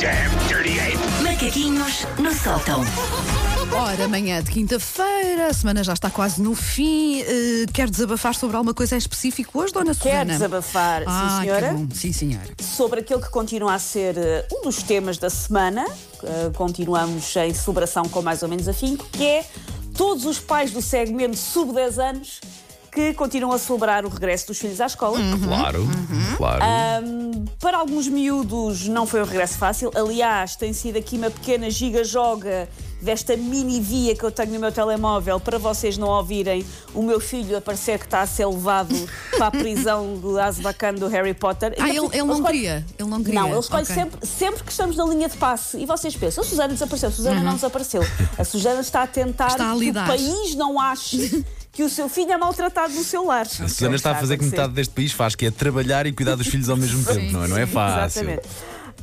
damn dirty ape! Macaquinhos no sótão. Ora, amanhã de quinta-feira, a semana já está quase no fim. Eh, quer desabafar sobre alguma coisa em específico hoje, dona Quer Susana? desabafar, ah, sim senhora, que bom. Sim, senhora. sobre aquele que continua a ser eh, um dos temas da semana. Eh, continuamos em celebração com mais ou menos afinco, que é todos os pais do segmento sub 10 anos que continuam a celebrar o regresso dos filhos à escola. Claro, claro. Para alguns miúdos não foi um regresso fácil. Aliás, tem sido aqui uma pequena giga-joga desta mini via que eu tenho no meu telemóvel para vocês não ouvirem o meu filho a parecer que está a ser levado para a prisão do Azkaban do Harry Potter. Ah, ele, ele não escolhe- queria. Ele não queria. Não, ele escolhe Ok. sempre, sempre que estamos na linha de passe. E vocês pensam, a Susana desapareceu, a Susana não desapareceu. A Susana está a tentar Uhum. Está a que o país não ache que o seu filho é maltratado no seu lar. A Susana está a fazer que metade deste país faz, que é trabalhar e cuidar dos filhos ao mesmo tempo, não é? Não é fácil. Exatamente.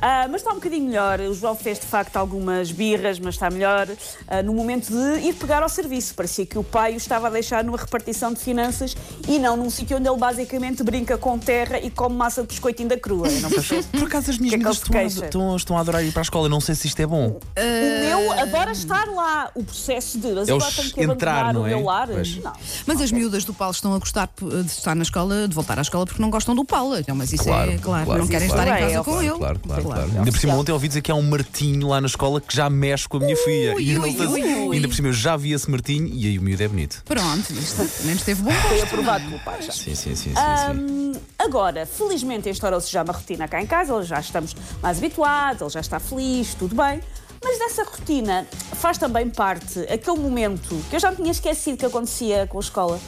Ah, mas está um bocadinho melhor. O João fez de facto algumas birras, mas está melhor ah, no momento de ir pegar ao serviço. Parecia que o pai o estava a deixar numa repartição de finanças e não num sítio onde ele basicamente brinca com terra e come massa de biscoito ainda crua. Eu não. Por acaso as minhas Que é que estão, estão, estão a adorar ir para a escola. Não sei se isto é bom. O meu adora estar lá. O processo de. Mas É agora os tenho que entrar, abandonar não o é? meu lar. Pois. Não. Mas as miúdas do Paulo estão a gostar de estar na escola, de voltar à escola, porque não gostam do Paulo. Não, mas isso Claro, é claro. claro, não querem claro. estar em É, casa é, com claro, ele. Claro, claro, Claro. claro. Ainda por cima, ontem ouvi dizer que há um Martinho lá na escola que já mexe com a minha filha. Ui, E eu não ui, ui, ui. Ainda por cima, eu já vi esse Martinho e aí o miúdo é bonito. Pronto, isto pelo menos teve bom Foi gosto. aprovado pelo pai já. Sim, sim, sim. sim, sim. Agora, felizmente instaurou-se já uma rotina cá em casa, já estamos mais habituados, ele já está feliz, tudo bem. Mas dessa rotina faz também parte aquele momento que eu já me tinha esquecido que acontecia com a escola,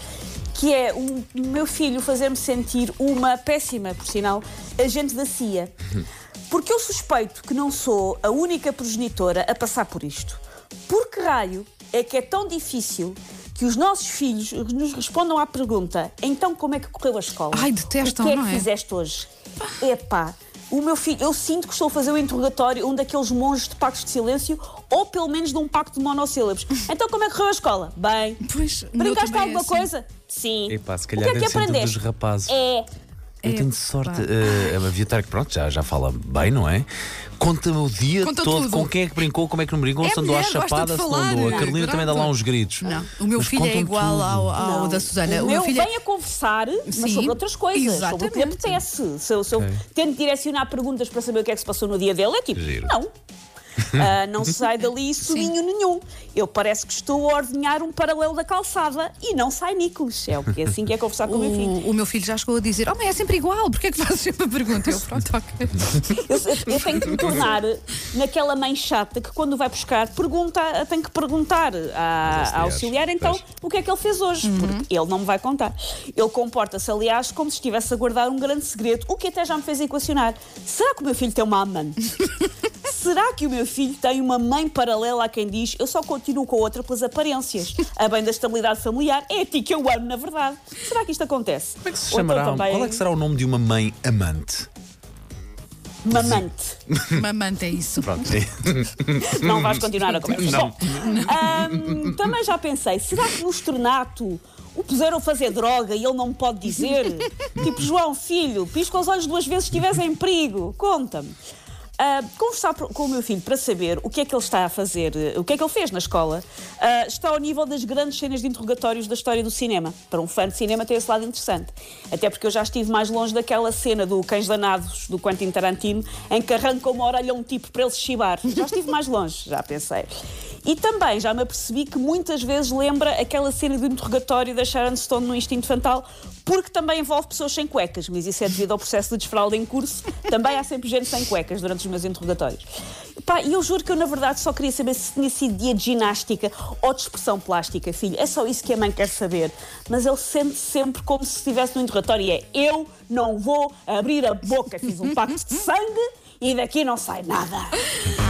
que é o meu filho fazer-me sentir uma péssima, por sinal, agente da CIA. Porque eu suspeito que não sou a única progenitora a passar por isto. Por que raio é que é tão difícil que os nossos filhos nos respondam à pergunta então como é que correu a escola? Ai, detestam, O que é não que é? fizeste hoje? Epá, o meu filho, eu sinto que estou a fazer um interrogatório, um daqueles monges de pactos de silêncio ou pelo menos de um pacto de monossílabos. Então como é que correu a escola? Bem. Pois, o Brincaste é alguma assim. coisa? Sim. Epá, se o calhar que é que aprendeste? dos rapazes. É. Eu tenho sorte. eh, a Viatar, que pronto, já, já fala bem, não é? Conta-me o dia Conta todo tudo. com quem é que brincou, como é que não brincou, É se andou à mulher, gosta de chapada, se não falar. andou. A Carolina também dá lá uns gritos. Não, o meu Mas filho é igual tudo. ao, ao da Susana. O meu filho é- vem a conversar, mas Sim, sobre outras coisas, sobre o que lhe exatamente. apetece. Se eu, se eu tento direcionar perguntas para saber o que é que se passou no dia dele, é tipo, Giro. não. Ah, não sai dali suminho nenhum. Eu parece que estou a ordenhar um paralelo da calçada e não sai Nicolas. É o que é assim que é conversar com o meu filho. O, o meu filho já chegou a dizer: Oh, mas é sempre igual, porquê é que fazes sempre a pergunta? Eu, pronto, ok. Eu, eu- tenho que me tornar naquela mãe chata que quando vai buscar pergunta, tem que perguntar à, à auxiliar então Pois. o que é que ele fez hoje, porque ele não me vai contar. Ele comporta-se, aliás, como se estivesse a guardar um grande segredo, o que até já me fez equacionar. Será que o meu filho tem uma amante? Será que o meu filho tem uma mãe paralela a quem diz eu só continuo com a outra pelas aparências? A bem da estabilidade familiar é a ti que eu amo, na verdade. Será que isto acontece? Como é que se então chamará? também Qual é que será o nome de uma mãe amante? Mamante. Mamante é isso. Pronto. Não vais continuar a conversa. Não. Bom, também já pensei, será que no estornato o puseram a fazer droga e ele não me pode dizer? tipo, João, filho, pisca os olhos duas vezes se estiveres em perigo. Conta-me. Ah, conversar com o meu filho para saber o que é que ele está a fazer, o que é que ele fez na escola, ah, está ao nível das grandes cenas de interrogatórios da história do cinema. Para um fã de cinema tem esse lado interessante. Até porque eu já estive mais longe daquela cena do Cães Danados do Quentin Tarantino, em que arranca uma orelha a um tipo para ele se chibar. Já estive mais longe, já pensei. E também já me apercebi que muitas vezes lembra aquela cena do interrogatório da Sharon Stone no Instinto Fatal, porque também envolve pessoas sem cuecas, mas isso é devido ao processo de desfraude em curso. Também há sempre gente sem cuecas durante os meus interrogatórios. E eu juro que eu, na verdade, só queria saber se tinha sido dia de ginástica ou de expressão plástica, filho. É só isso que a mãe quer saber. Mas ele sente sempre como se estivesse no interrogatório e é: eu não vou abrir a boca, fiz um pacto de sangue e daqui não sai nada.